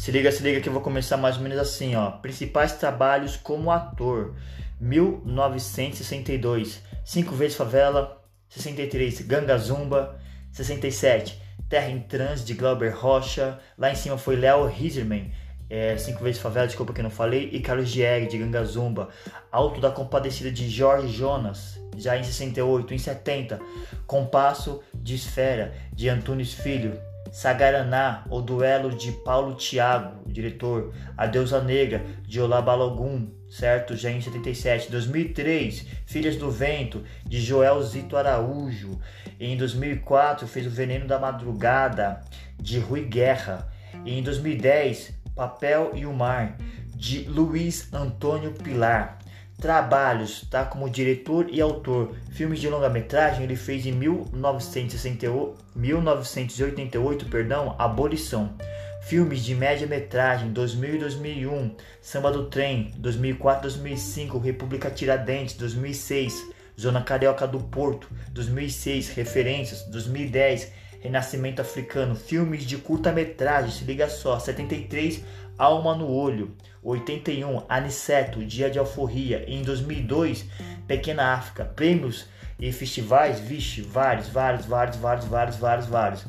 Se liga, se liga que eu vou começar mais ou menos assim, ó. Principais trabalhos como ator. 1962, Cinco vezes favela. 63, Ganga Zumba. 67, Terra em Trans de Glauber Rocha. Lá em cima foi Léo Riserman. É, Cinco vezes favela, desculpa que não falei. E Carlos Dieg de Ganga Zumba. Alto da Compadecida de Jorge Jonas já em 68, em 70, Compasso de Esfera, de Antunes Filho, Sagaraná, O Duelo de Paulo Tiago, diretor, A Deusa Negra, de Olá Balogun, certo? Já em 77. 2003, Filhas do Vento, de Joel Zito Araújo. Em 2004, fez O Veneno da Madrugada, de Rui Guerra. E em 2010, Papel e o Mar, de Luiz Antônio Pilar. Trabalhos, tá? Como diretor e autor. Filmes de longa-metragem ele fez em 1968, 1988, perdão, Abolição. Filmes de média-metragem 2000 e 2001, Samba do Trem, 2004 2005, República Tiradentes, 2006, Zona Carioca do Porto, 2006, Referências, 2010, Renascimento Africano, filmes de curta-metragem, se liga só, 73, Alma no Olho, 81, Aniceto, Dia de Alforria, em 2002, Pequena África, prêmios e festivais, vixe, vários, vários, vários, vários, vários, vários, vários.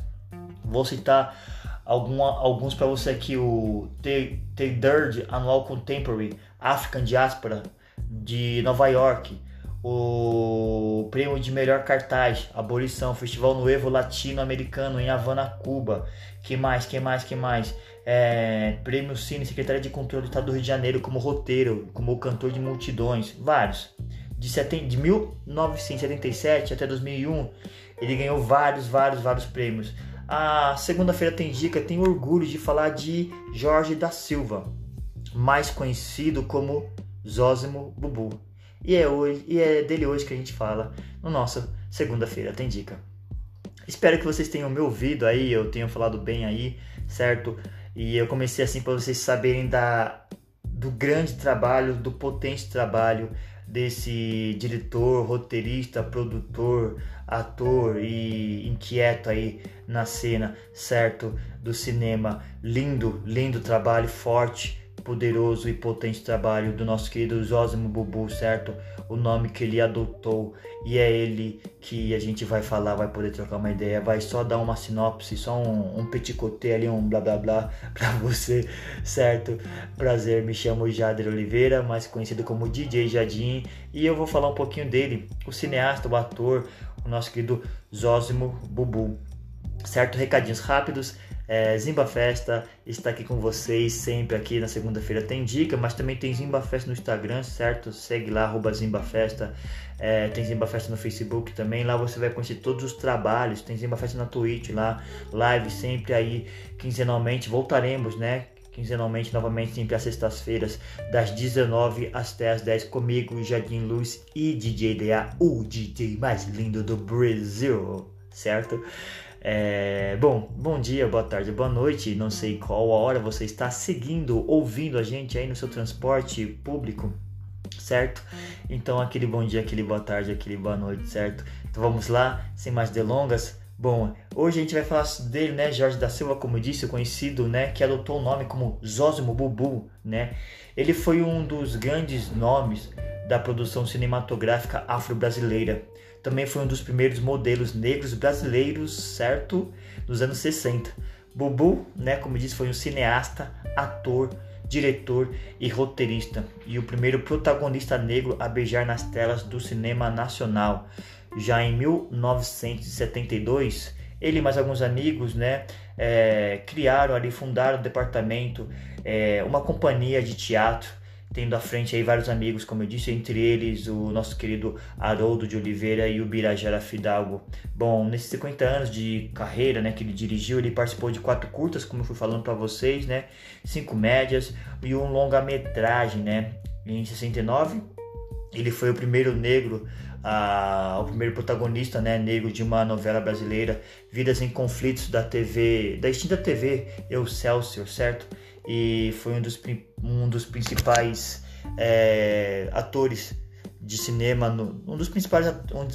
Vou citar alguma, alguns para você aqui, o The, The Annual Contemporary African Diaspora de Nova York, o prêmio de melhor cartaz, Abolição, Festival Novo Latino-Americano em Havana, Cuba. Que mais, que mais, que mais? É, prêmio Cine, Secretaria de Controle do Estado do Rio de Janeiro como roteiro, como cantor de multidões, vários. De, seten, de 1977 até 2001, ele ganhou vários, vários, vários prêmios. A segunda-feira tem dica, tenho orgulho de falar de Jorge da Silva, mais conhecido como Zózimo Bubu. E é, hoje, e é dele hoje que a gente fala no nosso segunda-feira tem dica. Espero que vocês tenham me ouvido aí, eu tenho falado bem aí, certo? E eu comecei assim para vocês saberem da, do grande trabalho, do potente trabalho desse diretor, roteirista, produtor, ator e inquieto aí na cena, certo? Do cinema. Lindo, lindo trabalho, forte poderoso e potente trabalho do nosso querido Zósimo Bubu, certo? O nome que ele adotou e é ele que a gente vai falar, vai poder trocar uma ideia, vai só dar uma sinopse, só um, um petit ali, um blá blá blá pra você, certo? Prazer, me chamo Jader Oliveira, mais conhecido como DJ Jadim, e eu vou falar um pouquinho dele, o cineasta, o ator, o nosso querido Zósimo Bubu. Certo? Recadinhos rápidos. É, Zimba Festa está aqui com vocês sempre aqui na segunda-feira tem dica, mas também tem Zimba Festa no Instagram, certo? Segue lá, arroba Zimba Festa. É, tem Zimba Festa no Facebook também. Lá você vai conhecer todos os trabalhos. Tem Zimba Festa na Twitch lá, live sempre aí quinzenalmente. Voltaremos, né? Quinzenalmente, novamente, sempre às sextas-feiras, das 19 até as 10, comigo, Jardim Luz e DJ DA, o DJ mais lindo do Brasil, certo? É, bom, bom dia, boa tarde, boa noite. Não sei qual a hora você está seguindo, ouvindo a gente aí no seu transporte público, certo? Então, aquele bom dia, aquele boa tarde, aquele boa noite, certo? Então vamos lá, sem mais delongas. Bom, hoje a gente vai falar dele, né? Jorge da Silva, como eu disse, conhecido, né? Que adotou o nome como Zózimo Bubu, né? Ele foi um dos grandes nomes da produção cinematográfica afro-brasileira também foi um dos primeiros modelos negros brasileiros, certo? Dos anos 60. Bubu, né, como disse, foi um cineasta, ator, diretor e roteirista, e o primeiro protagonista negro a beijar nas telas do cinema nacional. Já em 1972, ele e mais alguns amigos, né, é, criaram ali, fundaram o departamento, é, uma companhia de teatro tendo à frente aí vários amigos, como eu disse, entre eles o nosso querido Haroldo de Oliveira e o Birajara Fidalgo. Bom, nesses 50 anos de carreira, né, que ele dirigiu, ele participou de quatro curtas, como eu fui falando para vocês, né, cinco médias e um longa-metragem, né, em 69. Ele foi o primeiro negro a, o primeiro protagonista né, negro de uma novela brasileira, Vidas em Conflitos da TV, da extinta TV Excelsior, certo? E foi um dos, um dos principais é, atores de cinema, um dos principais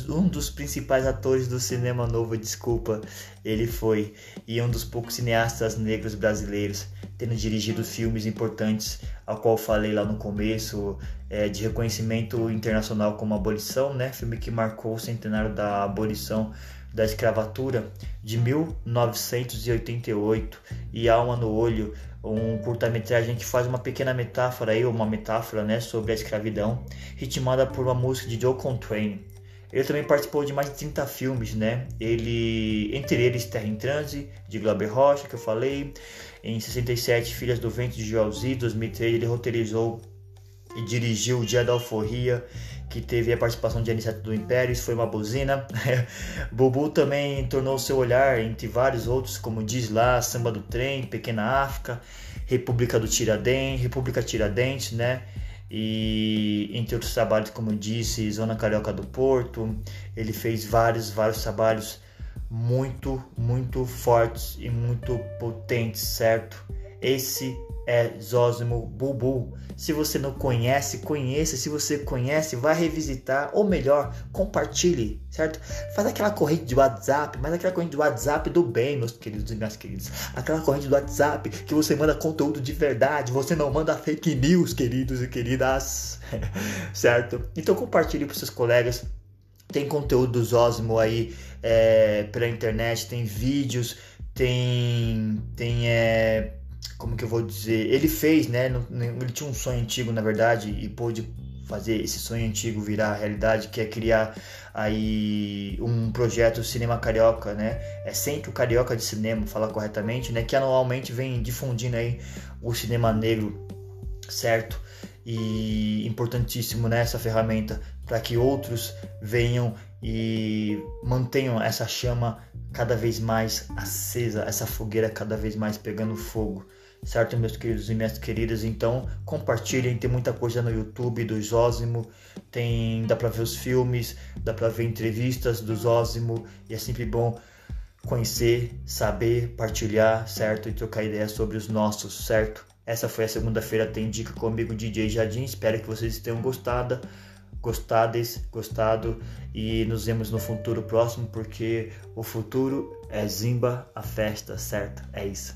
um dos principais atores do cinema novo, desculpa, ele foi e um dos poucos cineastas negros brasileiros, tendo dirigido filmes importantes, ao qual falei lá no começo, é, de reconhecimento internacional como Abolição, né? Filme que marcou o centenário da abolição da escravatura de 1988 e Alma no Olho, um curta-metragem que faz uma pequena metáfora aí, uma metáfora, né, sobre a escravidão, ritmada por uma música de Joe Contrain. Ele também participou de mais de 30 filmes, né? Ele, entre eles Terra em Transe, de Glauber Rocha, que eu falei. Em 67, Filhas do Vento, de Joelzi. 2003, ele roteirizou e dirigiu O Dia da Alforria que teve a participação de Aniceto do Império, isso foi uma buzina. Bubu também tornou seu olhar entre vários outros, como diz lá, Samba do Trem, Pequena África, República do Tiradentes, República Tiradentes, né? E entre outros trabalhos, como disse, Zona Carioca do Porto, ele fez vários, vários trabalhos muito, muito fortes e muito potentes, certo? Esse é Zósimo Bubu. Se você não conhece, conheça. Se você conhece, vai revisitar. Ou melhor, compartilhe, certo? Faz aquela corrente de WhatsApp, mas aquela corrente de WhatsApp do bem, meus queridos e minhas queridas. Aquela corrente do WhatsApp que você manda conteúdo de verdade. Você não manda fake news, queridos e queridas. certo? Então compartilhe para seus colegas. Tem conteúdo do aí é, pela internet, tem vídeos, tem, tem é, como que eu vou dizer, ele fez, né? Ele tinha um sonho antigo, na verdade, e pôde fazer esse sonho antigo virar realidade, que é criar aí um projeto Cinema Carioca, né? É Centro Carioca de Cinema, falar corretamente, né? Que anualmente vem difundindo aí o cinema negro, certo? E importantíssimo nessa né, ferramenta para que outros venham e mantenham essa chama cada vez mais acesa, essa fogueira cada vez mais pegando fogo certo, meus queridos e minhas queridas? Então, compartilhem, tem muita coisa no YouTube do Zózimo, tem, dá para ver os filmes, dá para ver entrevistas do Zózimo, e é sempre bom conhecer, saber, partilhar, certo? E trocar ideias sobre os nossos, certo? Essa foi a segunda-feira Tem Dica comigo, DJ Jardim. Espero que vocês tenham gostado, gostades, gostado e nos vemos no futuro próximo, porque o futuro é Zimba, a festa, certo? É isso.